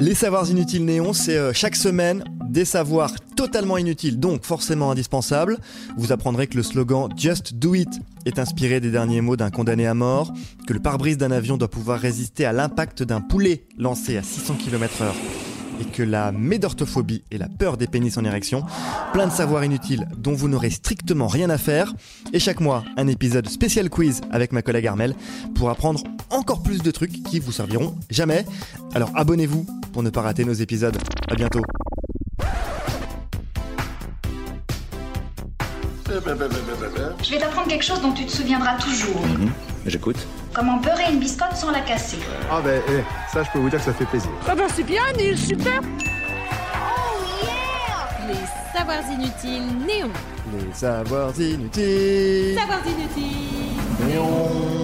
Les savoirs inutiles néons, c'est euh, chaque semaine des savoirs totalement inutiles, donc forcément indispensables. Vous apprendrez que le slogan Just Do It est inspiré des derniers mots d'un condamné à mort, que le pare-brise d'un avion doit pouvoir résister à l'impact d'un poulet lancé à 600 km heure et que la médorthophobie et la peur des pénis en érection, plein de savoirs inutiles dont vous n'aurez strictement rien à faire, et chaque mois un épisode spécial quiz avec ma collègue Armel pour apprendre encore plus de trucs qui vous serviront jamais. Alors abonnez-vous pour ne pas rater nos épisodes. À bientôt. Je vais t'apprendre quelque chose dont tu te souviendras toujours. J'écoute. Comment beurrer une biscotte sans la casser. Ah ben, eh, ça je peux vous dire que ça fait plaisir. Ah bah c'est bien, Neil, super Les savoirs inutiles néons. Les savoirs inutiles. Savoirs inutiles Néons.